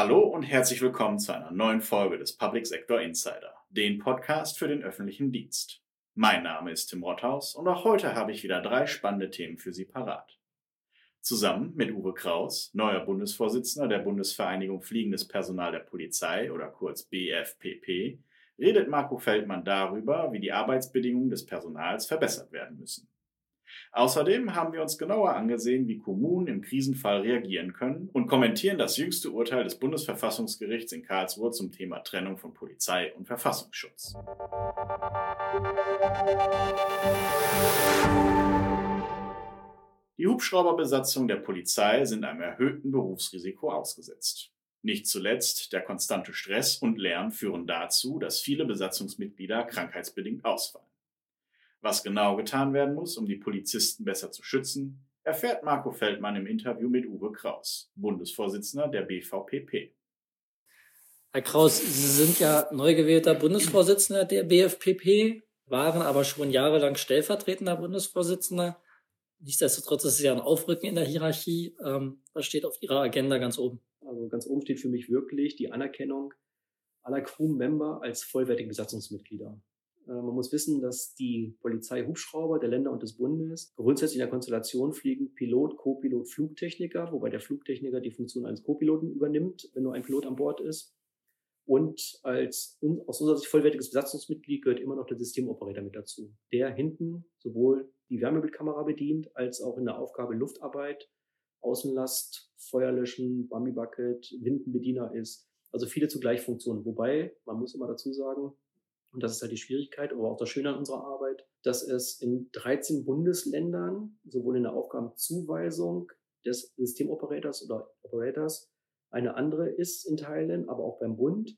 Hallo und herzlich willkommen zu einer neuen Folge des Public Sector Insider, den Podcast für den öffentlichen Dienst. Mein Name ist Tim Rothaus und auch heute habe ich wieder drei spannende Themen für Sie parat. Zusammen mit Uwe Kraus, neuer Bundesvorsitzender der Bundesvereinigung Fliegendes Personal der Polizei oder kurz BFPP, redet Marco Feldmann darüber, wie die Arbeitsbedingungen des Personals verbessert werden müssen. Außerdem haben wir uns genauer angesehen, wie Kommunen im Krisenfall reagieren können und kommentieren das jüngste Urteil des Bundesverfassungsgerichts in Karlsruhe zum Thema Trennung von Polizei und Verfassungsschutz. Die Hubschrauberbesatzung der Polizei sind einem erhöhten Berufsrisiko ausgesetzt. Nicht zuletzt der konstante Stress und Lärm führen dazu, dass viele Besatzungsmitglieder krankheitsbedingt ausfallen. Was genau getan werden muss, um die Polizisten besser zu schützen, erfährt Marco Feldmann im Interview mit Uwe Kraus, Bundesvorsitzender der BVPP. Herr Kraus, Sie sind ja neu gewählter Bundesvorsitzender der BFPP, waren aber schon jahrelang stellvertretender Bundesvorsitzender. Nichtsdestotrotz ist es ja ein Aufrücken in der Hierarchie. Ähm, was steht auf Ihrer Agenda ganz oben? Also ganz oben steht für mich wirklich die Anerkennung aller Crew-Member als vollwertige Besatzungsmitglieder. Äh, man muss wissen, dass die Polizei-Hubschrauber der Länder und des Bundes grundsätzlich in der Konstellation fliegen Pilot, Co-Pilot, Flugtechniker, wobei der Flugtechniker die Funktion eines Co-Piloten übernimmt, wenn nur ein Pilot an Bord ist. Und als aus unserer Sicht vollwertiges Besatzungsmitglied gehört immer noch der Systemoperator mit dazu, der hinten sowohl die Wärmebildkamera bedient, als auch in der Aufgabe Luftarbeit, Außenlast, Feuerlöschen, Bambi Bucket, Windenbediener ist. Also viele zugleich Funktionen. Wobei, man muss immer dazu sagen, und das ist halt die Schwierigkeit, aber auch das Schöne an unserer Arbeit, dass es in 13 Bundesländern sowohl in der Aufgabenzuweisung des Systemoperators oder Operators eine andere ist in Teilen, aber auch beim Bund.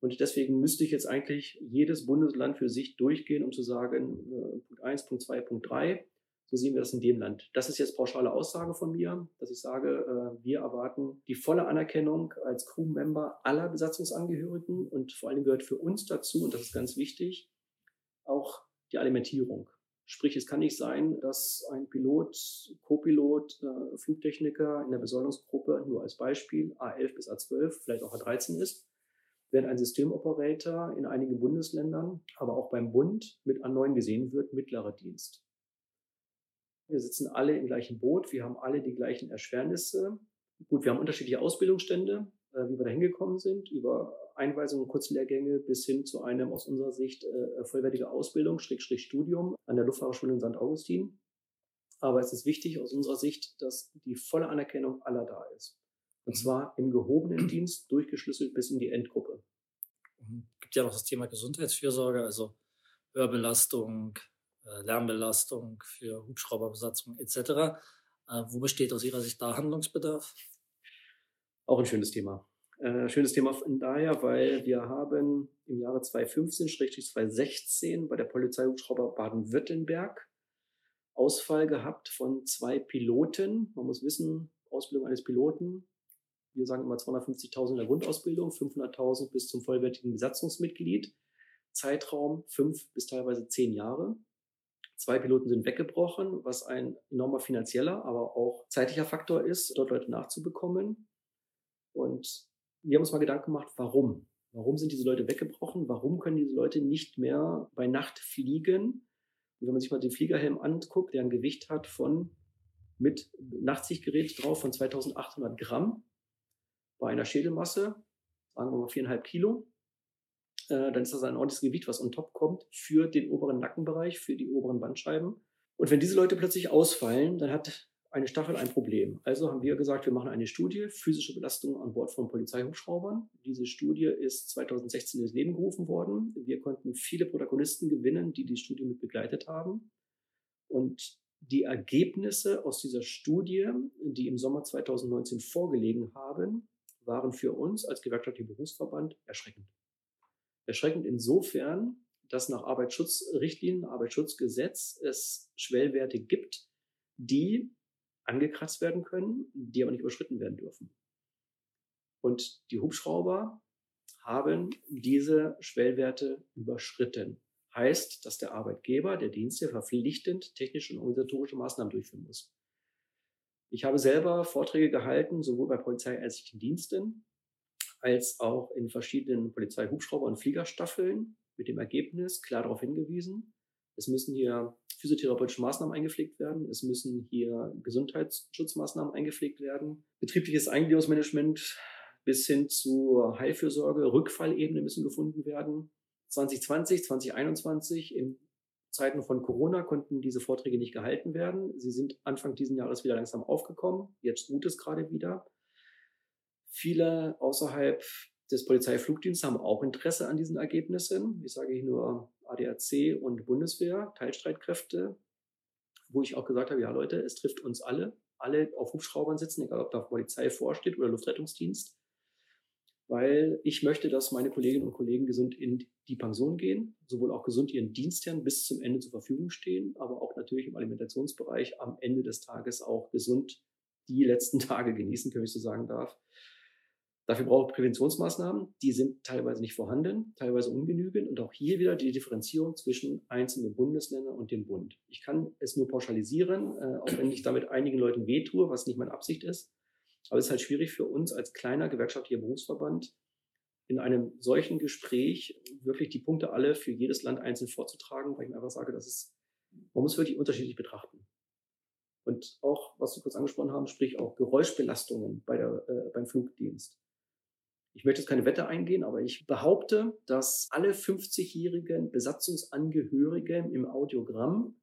Und deswegen müsste ich jetzt eigentlich jedes Bundesland für sich durchgehen, um zu sagen, äh, Punkt 1, Punkt 2, Punkt 3 so sehen wir das in dem Land. Das ist jetzt pauschale Aussage von mir, dass ich sage, äh, wir erwarten die volle Anerkennung als Crewmember aller Besatzungsangehörigen und vor allem gehört für uns dazu, und das ist ganz wichtig, auch die Alimentierung. Sprich, es kann nicht sein, dass ein Pilot, Co-Pilot, äh, Flugtechniker in der Besoldungsgruppe nur als Beispiel A11 bis A12, vielleicht auch A13 ist, während ein Systemoperator in einigen Bundesländern, aber auch beim Bund mit A9 gesehen wird, mittlerer Dienst. Wir sitzen alle im gleichen Boot, wir haben alle die gleichen Erschwernisse. Gut, wir haben unterschiedliche Ausbildungsstände, äh, wie wir da hingekommen sind, über Einweisungen, Kurzlehrgänge bis hin zu einem aus unserer Sicht äh, vollwertige Ausbildung, Schrägstrich Studium an der Luftfahrerschule in St. Augustin. Aber es ist wichtig aus unserer Sicht, dass die volle Anerkennung aller da ist. Und mhm. zwar im gehobenen Dienst durchgeschlüsselt bis in die Endgruppe. Es gibt ja noch das Thema Gesundheitsfürsorge, also Hörbelastung, Lärmbelastung für Hubschrauberbesatzung etc. Äh, wo besteht aus Ihrer Sicht da Handlungsbedarf? Auch ein schönes Thema. Äh, schönes Thema von daher, weil wir haben im Jahre 2015-2016 bei der Polizeihubschrauber Baden-Württemberg Ausfall gehabt von zwei Piloten. Man muss wissen, Ausbildung eines Piloten. Wir sagen immer 250.000 in der Grundausbildung, 500.000 bis zum vollwertigen Besatzungsmitglied. Zeitraum fünf bis teilweise zehn Jahre. Zwei Piloten sind weggebrochen, was ein enormer finanzieller, aber auch zeitlicher Faktor ist, dort Leute nachzubekommen. Und wir haben uns mal Gedanken gemacht, warum? Warum sind diese Leute weggebrochen? Warum können diese Leute nicht mehr bei Nacht fliegen? Und wenn man sich mal den Fliegerhelm anguckt, der ein Gewicht hat von mit Nachtsichtgerät drauf von 2800 Gramm bei einer Schädelmasse, sagen wir mal viereinhalb Kilo, äh, dann ist das ein ordentliches Gewicht, was on top kommt für den oberen Nackenbereich, für die oberen Bandscheiben. Und wenn diese Leute plötzlich ausfallen, dann hat eine Stachel ein Problem. Also haben wir gesagt, wir machen eine Studie, physische Belastung an Bord von Polizeihubschraubern. Diese Studie ist 2016 ins Leben gerufen worden. Wir konnten viele Protagonisten gewinnen, die die Studie mit begleitet haben. Und die Ergebnisse aus dieser Studie, die im Sommer 2019 vorgelegen haben, waren für uns als gewerkschaftlicher Berufsverband erschreckend. Erschreckend insofern, dass nach Arbeitsschutzrichtlinien, Arbeitsschutzgesetz es Schwellwerte gibt, die angekratzt werden können, die aber nicht überschritten werden dürfen. Und die Hubschrauber haben diese Schwellwerte überschritten. Heißt, dass der Arbeitgeber, der Dienste verpflichtend technische und organisatorische Maßnahmen durchführen muss. Ich habe selber Vorträge gehalten, sowohl bei polizeiärztlichen Diensten als auch in verschiedenen Polizeihubschrauber- und Fliegerstaffeln mit dem Ergebnis klar darauf hingewiesen, es müssen hier physiotherapeutische Maßnahmen eingepflegt werden, es müssen hier Gesundheitsschutzmaßnahmen eingepflegt werden, betriebliches Eingliederungsmanagement bis hin zu Heilfürsorge, Rückfallebene müssen gefunden werden. 2020, 2021 in Zeiten von Corona konnten diese Vorträge nicht gehalten werden. Sie sind Anfang diesen Jahres wieder langsam aufgekommen. Jetzt ruht es gerade wieder. Viele außerhalb des Polizeiflugdienstes haben auch Interesse an diesen Ergebnissen. Ich sage hier nur ADAC und Bundeswehr, Teilstreitkräfte, wo ich auch gesagt habe, ja Leute, es trifft uns alle, alle auf Hubschraubern sitzen, egal ob da Polizei vorsteht oder Luftrettungsdienst, weil ich möchte, dass meine Kolleginnen und Kollegen gesund in die Pension gehen, sowohl auch gesund ihren Dienstherren bis zum Ende zur Verfügung stehen, aber auch natürlich im Alimentationsbereich am Ende des Tages auch gesund die letzten Tage genießen, wenn ich so sagen darf. Dafür braucht Präventionsmaßnahmen, die sind teilweise nicht vorhanden, teilweise ungenügend und auch hier wieder die Differenzierung zwischen einzelnen Bundesländern und dem Bund. Ich kann es nur pauschalisieren, äh, auch wenn ich damit einigen Leuten wehtue, was nicht meine Absicht ist. Aber es ist halt schwierig für uns als kleiner gewerkschaftlicher Berufsverband in einem solchen Gespräch wirklich die Punkte alle für jedes Land einzeln vorzutragen, weil ich mir einfach sage, dass es, man muss wirklich unterschiedlich betrachten. Und auch, was Sie kurz angesprochen haben, sprich auch Geräuschbelastungen bei der, äh, beim Flugdienst. Ich möchte jetzt keine Wette eingehen, aber ich behaupte, dass alle 50-jährigen Besatzungsangehörigen im Audiogramm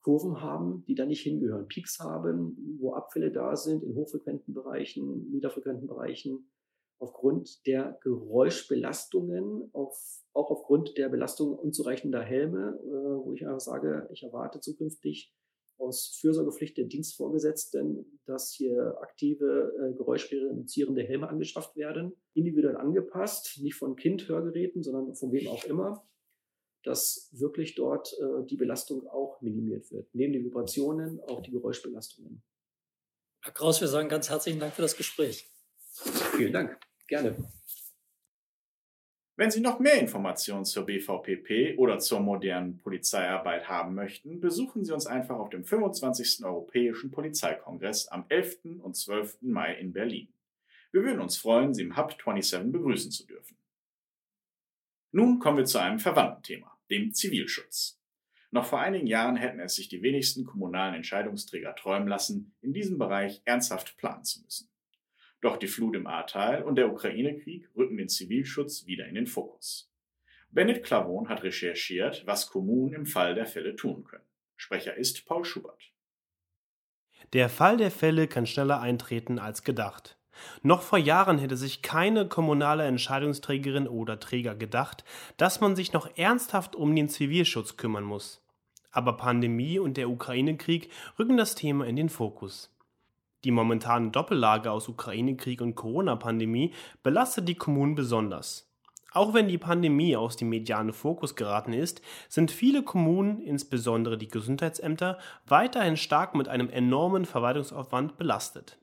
Kurven haben, die da nicht hingehören. Peaks haben, wo Abfälle da sind in hochfrequenten Bereichen, niederfrequenten Bereichen, aufgrund der Geräuschbelastungen, auf, auch aufgrund der Belastung unzureichender Helme, äh, wo ich einfach sage, ich erwarte zukünftig aus Fürsorgepflicht der Dienstvorgesetzten, dass hier aktive äh, geräuschreduzierende Helme angeschafft werden, individuell angepasst, nicht von Kindhörgeräten, sondern von wem auch immer, dass wirklich dort äh, die Belastung auch minimiert wird. Neben den Vibrationen auch die Geräuschbelastungen. Herr Kraus, wir sagen ganz herzlichen Dank für das Gespräch. Vielen Dank. Gerne. Wenn Sie noch mehr Informationen zur BVPP oder zur modernen Polizeiarbeit haben möchten, besuchen Sie uns einfach auf dem 25. Europäischen Polizeikongress am 11. und 12. Mai in Berlin. Wir würden uns freuen, Sie im Hub 27 begrüßen zu dürfen. Nun kommen wir zu einem verwandten Thema, dem Zivilschutz. Noch vor einigen Jahren hätten es sich die wenigsten kommunalen Entscheidungsträger träumen lassen, in diesem Bereich ernsthaft planen zu müssen. Doch die Flut im Ahrtal und der Ukraine-Krieg rücken den Zivilschutz wieder in den Fokus. Bennett Clavon hat recherchiert, was Kommunen im Fall der Fälle tun können. Sprecher ist Paul Schubert. Der Fall der Fälle kann schneller eintreten als gedacht. Noch vor Jahren hätte sich keine kommunale Entscheidungsträgerin oder Träger gedacht, dass man sich noch ernsthaft um den Zivilschutz kümmern muss. Aber Pandemie und der Ukraine-Krieg rücken das Thema in den Fokus. Die momentane Doppellage aus Ukraine-Krieg und Corona-Pandemie belastet die Kommunen besonders. Auch wenn die Pandemie aus dem medialen Fokus geraten ist, sind viele Kommunen, insbesondere die Gesundheitsämter, weiterhin stark mit einem enormen Verwaltungsaufwand belastet.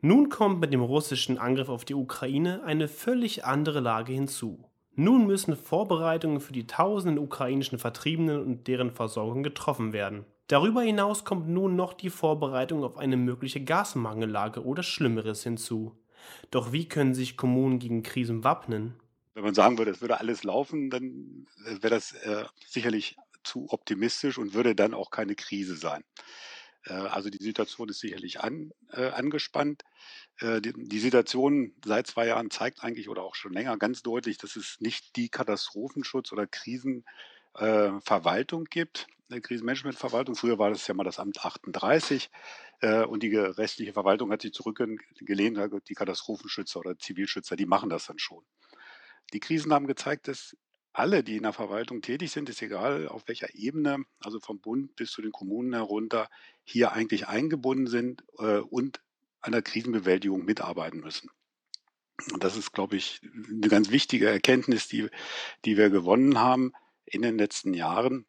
Nun kommt mit dem russischen Angriff auf die Ukraine eine völlig andere Lage hinzu. Nun müssen Vorbereitungen für die tausenden ukrainischen Vertriebenen und deren Versorgung getroffen werden. Darüber hinaus kommt nun noch die Vorbereitung auf eine mögliche Gasmangellage oder Schlimmeres hinzu. Doch wie können sich Kommunen gegen Krisen wappnen? Wenn man sagen würde, es würde alles laufen, dann wäre das äh, sicherlich zu optimistisch und würde dann auch keine Krise sein. Äh, also die Situation ist sicherlich an, äh, angespannt. Äh, die, die, Situation seit zwei Jahren zeigt eigentlich oder auch schon länger ganz deutlich, dass es nicht die Katastrophenschutz- oder Krisenverwaltung gibt, Krisenmanagementverwaltung. Früher war das ja mal das Amt 38 äh, und die restliche Verwaltung hat sich zurückgelehnt, die Katastrophenschützer oder Zivilschützer, die machen das dann schon. Die Krisen haben gezeigt, dass alle, die in der Verwaltung tätig sind, ist egal auf welcher Ebene, also vom Bund bis zu den Kommunen herunter, hier eigentlich eingebunden sind äh, und an der Krisenbewältigung mitarbeiten müssen. Und das ist, glaube ich, eine ganz wichtige Erkenntnis, die, die wir gewonnen haben in den letzten Jahren.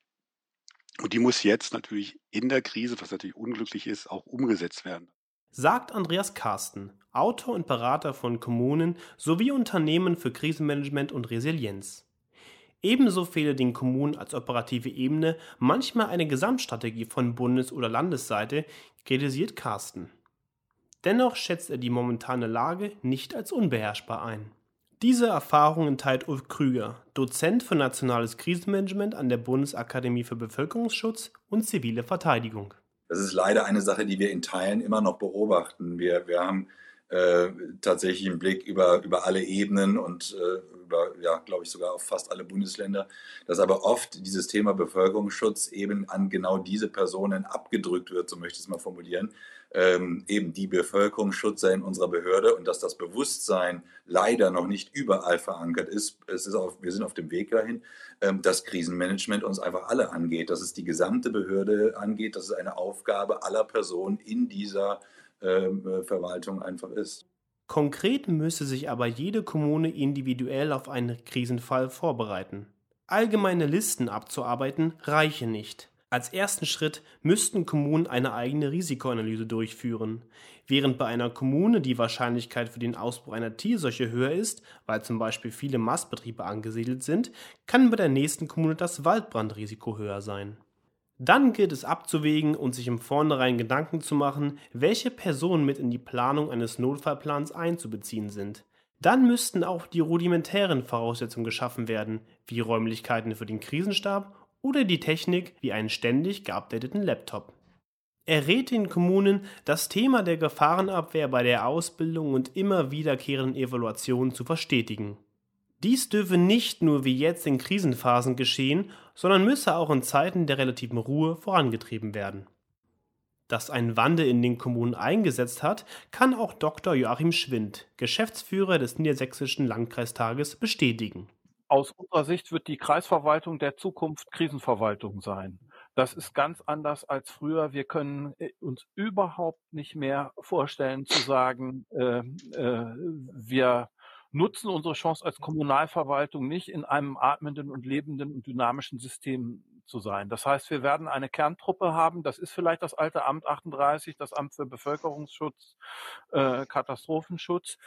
Und die muss jetzt natürlich in der Krise, was natürlich unglücklich ist, auch umgesetzt werden. Sagt Andreas Karsten, Autor und Berater von Kommunen sowie Unternehmen für Krisenmanagement und Resilienz. Ebenso fehle den Kommunen als operative Ebene manchmal eine Gesamtstrategie von Bundes- oder Landesseite, kritisiert Carsten. Dennoch schätzt er die momentane Lage nicht als unbeherrschbar ein. Diese Erfahrungen teilt Ulf Krüger, Dozent für nationales Krisenmanagement an der Bundesakademie für Bevölkerungsschutz und zivile Verteidigung. Das ist leider eine Sache, die wir in Teilen immer noch beobachten. Wir, wir haben äh, tatsächlich einen Blick über, über alle Ebenen und äh, ja, glaube ich, sogar auf fast alle Bundesländer, dass aber oft dieses Thema Bevölkerungsschutz eben an genau diese Personen abgedrückt wird, so möchte ich es mal formulieren. Ähm, eben die Bevölkerungsschutzer in unserer Behörde und dass das Bewusstsein leider noch nicht überall verankert ist. Es ist auf, wir sind auf dem Weg dahin, ähm, dass Krisenmanagement uns einfach alle angeht, dass es die gesamte Behörde angeht, dass es eine Aufgabe aller Personen in dieser ähm, äh, Verwaltung einfach ist. Konkret müsse sich aber jede Kommune individuell auf einen Krisenfall vorbereiten. Allgemeine Listen abzuarbeiten reiche nicht. Als ersten Schritt müssten Kommunen eine eigene Risikoanalyse durchführen. Während bei einer Kommune die Wahrscheinlichkeit für den Ausbruch einer Tierseuche höher ist, weil zum Beispiel viele Mastbetriebe angesiedelt sind, kann bei der nächsten Kommune das Waldbrandrisiko höher sein. Dann gilt es abzuwägen und sich im Vornherein Gedanken zu machen, welche Personen mit in die Planung eines Notfallplans einzubeziehen sind. Dann müssten auch die rudimentären Voraussetzungen geschaffen werden, wie Räumlichkeiten für den Krisenstab oder die Technik wie einen ständig geupdateten Laptop. Er rät den Kommunen, das Thema der Gefahrenabwehr bei der Ausbildung und immer wiederkehrenden Evaluationen zu verstetigen. Dies dürfe nicht nur wie jetzt in Krisenphasen geschehen, sondern müsse auch in Zeiten der relativen Ruhe vorangetrieben werden. Dass ein Wandel in den Kommunen eingesetzt hat, kann auch Dr. Joachim Schwind, Geschäftsführer des Niedersächsischen Landkreistages, bestätigen. Aus unserer Sicht wird die Kreisverwaltung der Zukunft Krisenverwaltung sein. Das ist ganz anders als früher. Wir können äh, uns überhaupt nicht mehr vorstellen zu sagen, äh, äh, wir nutzen unsere Chance als Kommunalverwaltung nicht in einem atmenden und lebenden und dynamischen System zu sein. Das heißt, wir werden eine Kerntruppe haben. Das ist vielleicht das alte Amt 38, das Amt für Bevölkerungsschutz, äh, Katastrophenschutz.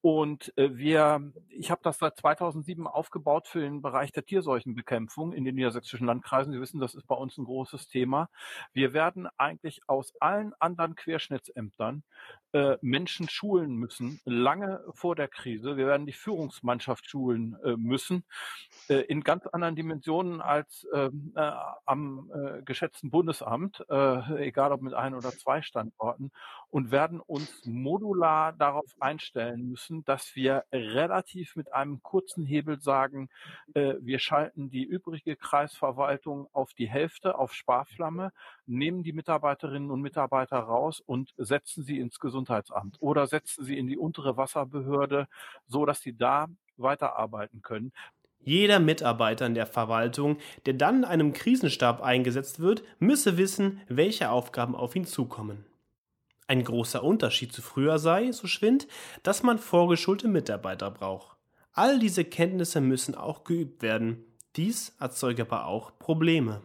Und äh, wir, ich habe das seit 2007 aufgebaut für den Bereich der Tierseuchenbekämpfung in den niedersächsischen Landkreisen. Sie wissen, das ist bei uns ein großes Thema. Wir werden eigentlich aus allen anderen Querschnittsämtern äh, Menschen schulen müssen, lange vor der Krise. Wir werden die Führungsmannschaft schulen äh, müssen, äh, in ganz anderen Dimensionen als ähm, äh, am äh, geschätzten Bundesamt, äh, egal ob mit ein oder zwei Standorten, und werden uns modular darauf einstellen müssen, dass wir relativ mit einem kurzen Hebel sagen, äh, wir schalten die übrige Kreisverwaltung auf die Hälfte auf Sparflamme, nehmen die Mitarbeiterinnen und Mitarbeiter raus und setzen sie ins Gesundheitsamt oder setzen sie in die untere Wasserbehörde, so dass sie da weiterarbeiten können. Jeder Mitarbeiter in der Verwaltung, der dann in einem Krisenstab eingesetzt wird, müsse wissen, welche Aufgaben auf ihn zukommen. Ein großer Unterschied zu früher sei, so Schwind, dass man vorgeschulte Mitarbeiter braucht. All diese Kenntnisse müssen auch geübt werden. Dies erzeuge aber auch Probleme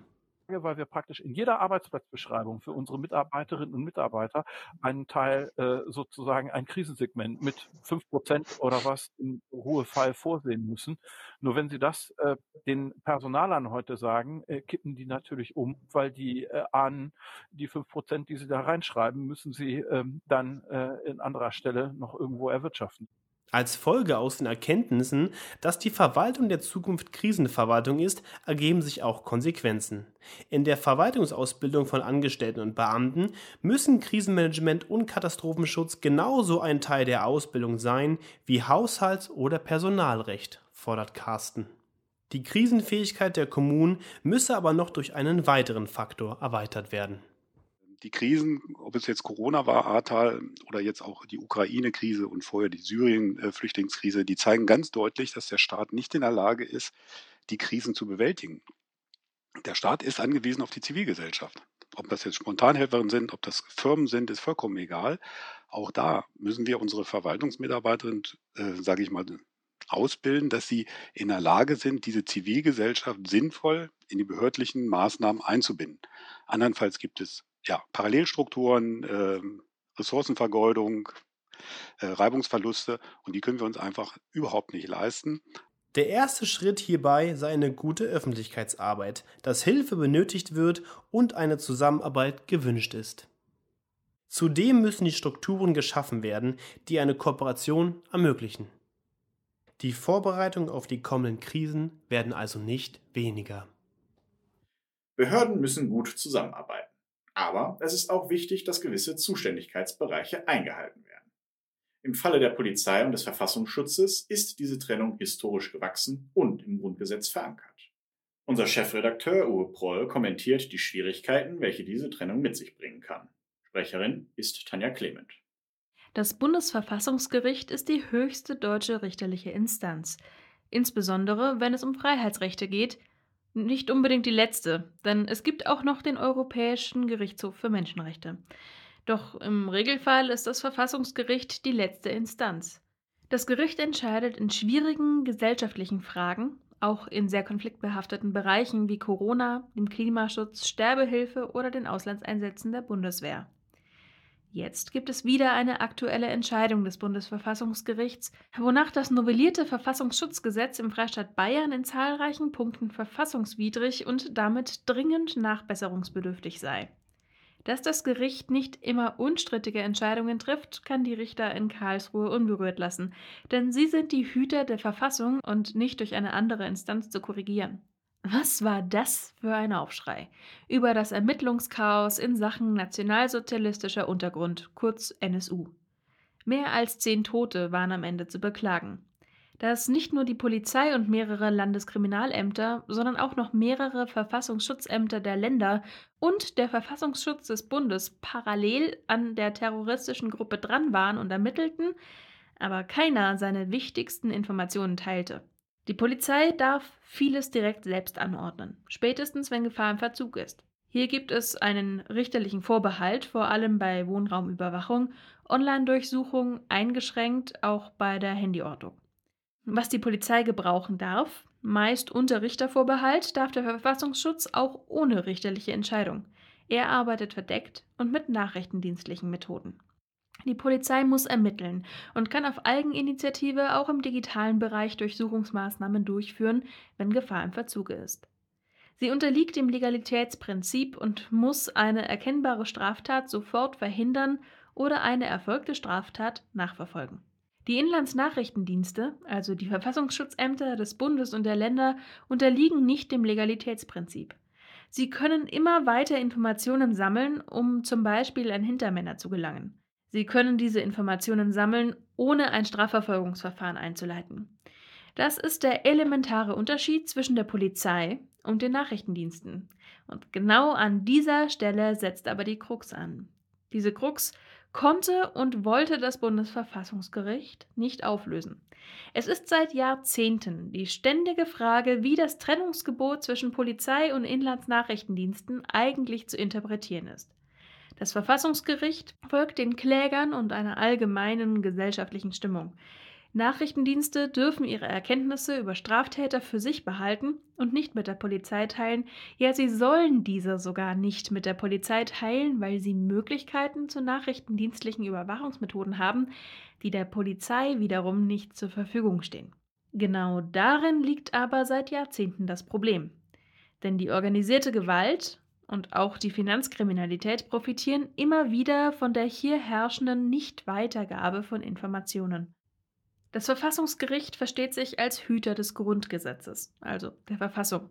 weil wir praktisch in jeder Arbeitsplatzbeschreibung für unsere Mitarbeiterinnen und Mitarbeiter einen Teil äh, sozusagen ein Krisensegment mit fünf Prozent oder was im Ruhefall vorsehen müssen. Nur wenn Sie das äh, den Personalern heute sagen, äh, kippen die natürlich um, weil die äh, ahnen, die fünf Prozent, die sie da reinschreiben, müssen sie ähm, dann äh, in anderer Stelle noch irgendwo erwirtschaften. Als Folge aus den Erkenntnissen, dass die Verwaltung der Zukunft Krisenverwaltung ist, ergeben sich auch Konsequenzen. In der Verwaltungsausbildung von Angestellten und Beamten müssen Krisenmanagement und Katastrophenschutz genauso ein Teil der Ausbildung sein wie Haushalts- oder Personalrecht, fordert Carsten. Die Krisenfähigkeit der Kommunen müsse aber noch durch einen weiteren Faktor erweitert werden die Krisen, ob es jetzt Corona war, Ahrtal oder jetzt auch die Ukraine-Krise und vorher die Syrien-Flüchtlingskrise, die zeigen ganz deutlich, dass der Staat nicht in der Lage ist, die Krisen zu bewältigen. Der Staat ist angewiesen auf die Zivilgesellschaft. Ob das jetzt Spontanhelferinnen sind, ob das Firmen sind, ist vollkommen egal. Auch da müssen wir unsere Verwaltungsmitarbeiterinnen, äh, sage ich mal, ausbilden, dass sie in der Lage sind, diese Zivilgesellschaft sinnvoll in die behördlichen Maßnahmen einzubinden. Andernfalls gibt es ja, Parallelstrukturen, äh, Ressourcenvergeudung, äh, Reibungsverluste und die können wir uns einfach überhaupt nicht leisten. Der erste Schritt hierbei sei eine gute Öffentlichkeitsarbeit, dass Hilfe benötigt wird und eine Zusammenarbeit gewünscht ist. Zudem müssen die Strukturen geschaffen werden, die eine Kooperation ermöglichen. Die Vorbereitungen auf die kommenden Krisen werden also nicht weniger. Behörden müssen gut zusammenarbeiten. Aber es ist auch wichtig, dass gewisse Zuständigkeitsbereiche eingehalten werden. Im Falle der Polizei und des Verfassungsschutzes ist diese Trennung historisch gewachsen und im Grundgesetz verankert. Unser Chefredakteur Uwe Proll kommentiert die Schwierigkeiten, welche diese Trennung mit sich bringen kann. Sprecherin ist Tanja Clement. Das Bundesverfassungsgericht ist die höchste deutsche richterliche Instanz, insbesondere wenn es um Freiheitsrechte geht, nicht unbedingt die letzte, denn es gibt auch noch den Europäischen Gerichtshof für Menschenrechte. Doch im Regelfall ist das Verfassungsgericht die letzte Instanz. Das Gericht entscheidet in schwierigen gesellschaftlichen Fragen, auch in sehr konfliktbehafteten Bereichen wie Corona, dem Klimaschutz, Sterbehilfe oder den Auslandseinsätzen der Bundeswehr. Jetzt gibt es wieder eine aktuelle Entscheidung des Bundesverfassungsgerichts, wonach das novellierte Verfassungsschutzgesetz im Freistaat Bayern in zahlreichen Punkten verfassungswidrig und damit dringend nachbesserungsbedürftig sei. Dass das Gericht nicht immer unstrittige Entscheidungen trifft, kann die Richter in Karlsruhe unberührt lassen, denn sie sind die Hüter der Verfassung und nicht durch eine andere Instanz zu korrigieren. Was war das für ein Aufschrei über das Ermittlungschaos in Sachen nationalsozialistischer Untergrund, kurz NSU. Mehr als zehn Tote waren am Ende zu beklagen. Dass nicht nur die Polizei und mehrere Landeskriminalämter, sondern auch noch mehrere Verfassungsschutzämter der Länder und der Verfassungsschutz des Bundes parallel an der terroristischen Gruppe dran waren und ermittelten, aber keiner seine wichtigsten Informationen teilte. Die Polizei darf vieles direkt selbst anordnen, spätestens wenn Gefahr im Verzug ist. Hier gibt es einen richterlichen Vorbehalt, vor allem bei Wohnraumüberwachung, Online-Durchsuchung eingeschränkt auch bei der Handyortung. Was die Polizei gebrauchen darf, meist unter Richtervorbehalt, darf der Verfassungsschutz auch ohne richterliche Entscheidung. Er arbeitet verdeckt und mit nachrichtendienstlichen Methoden. Die Polizei muss ermitteln und kann auf Eigeninitiative auch im digitalen Bereich Durchsuchungsmaßnahmen durchführen, wenn Gefahr im Verzuge ist. Sie unterliegt dem Legalitätsprinzip und muss eine erkennbare Straftat sofort verhindern oder eine erfolgte Straftat nachverfolgen. Die Inlandsnachrichtendienste, also die Verfassungsschutzämter des Bundes und der Länder, unterliegen nicht dem Legalitätsprinzip. Sie können immer weiter Informationen sammeln, um zum Beispiel an Hintermänner zu gelangen. Sie können diese Informationen sammeln, ohne ein Strafverfolgungsverfahren einzuleiten. Das ist der elementare Unterschied zwischen der Polizei und den Nachrichtendiensten. Und genau an dieser Stelle setzt aber die Krux an. Diese Krux konnte und wollte das Bundesverfassungsgericht nicht auflösen. Es ist seit Jahrzehnten die ständige Frage, wie das Trennungsgebot zwischen Polizei und Inlandsnachrichtendiensten eigentlich zu interpretieren ist. Das Verfassungsgericht folgt den Klägern und einer allgemeinen gesellschaftlichen Stimmung. Nachrichtendienste dürfen ihre Erkenntnisse über Straftäter für sich behalten und nicht mit der Polizei teilen. Ja, sie sollen diese sogar nicht mit der Polizei teilen, weil sie Möglichkeiten zu nachrichtendienstlichen Überwachungsmethoden haben, die der Polizei wiederum nicht zur Verfügung stehen. Genau darin liegt aber seit Jahrzehnten das Problem. Denn die organisierte Gewalt und auch die Finanzkriminalität profitieren immer wieder von der hier herrschenden Nichtweitergabe von Informationen. Das Verfassungsgericht versteht sich als Hüter des Grundgesetzes, also der Verfassung,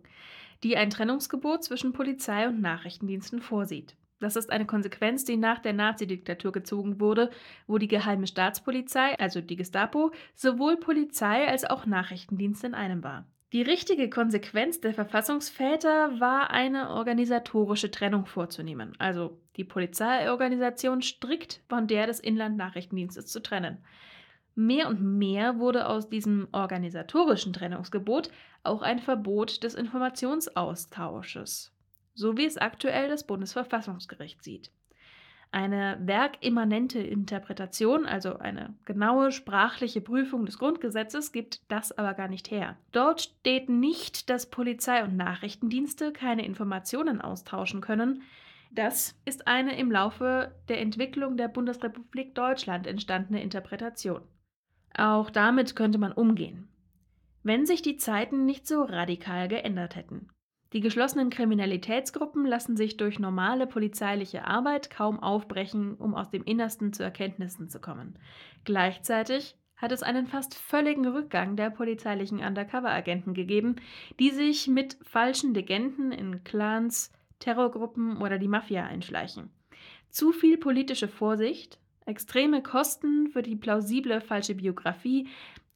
die ein Trennungsgebot zwischen Polizei und Nachrichtendiensten vorsieht. Das ist eine Konsequenz, die nach der Nazidiktatur gezogen wurde, wo die geheime Staatspolizei, also die Gestapo, sowohl Polizei als auch Nachrichtendienst in einem war. Die richtige Konsequenz der Verfassungsväter war eine organisatorische Trennung vorzunehmen, also die Polizeiorganisation strikt von der des Inlandnachrichtendienstes zu trennen. Mehr und mehr wurde aus diesem organisatorischen Trennungsgebot auch ein Verbot des Informationsaustausches, so wie es aktuell das Bundesverfassungsgericht sieht. Eine werkimmanente Interpretation, also eine genaue sprachliche Prüfung des Grundgesetzes, gibt das aber gar nicht her. Dort steht nicht, dass Polizei und Nachrichtendienste keine Informationen austauschen können. Das ist eine im Laufe der Entwicklung der Bundesrepublik Deutschland entstandene Interpretation. Auch damit könnte man umgehen, wenn sich die Zeiten nicht so radikal geändert hätten. Die geschlossenen Kriminalitätsgruppen lassen sich durch normale polizeiliche Arbeit kaum aufbrechen, um aus dem Innersten zu Erkenntnissen zu kommen. Gleichzeitig hat es einen fast völligen Rückgang der polizeilichen Undercover-Agenten gegeben, die sich mit falschen Legenden in Clans, Terrorgruppen oder die Mafia einschleichen. Zu viel politische Vorsicht, extreme Kosten für die plausible falsche Biografie,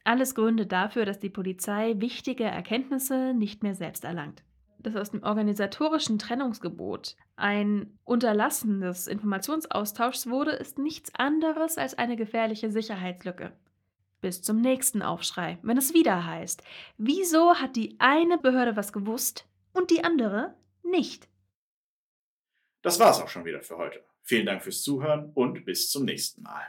alles Gründe dafür, dass die Polizei wichtige Erkenntnisse nicht mehr selbst erlangt. Dass aus dem organisatorischen Trennungsgebot ein Unterlassen des Informationsaustauschs wurde, ist nichts anderes als eine gefährliche Sicherheitslücke. Bis zum nächsten Aufschrei, wenn es wieder heißt, wieso hat die eine Behörde was gewusst und die andere nicht? Das war's auch schon wieder für heute. Vielen Dank fürs Zuhören und bis zum nächsten Mal.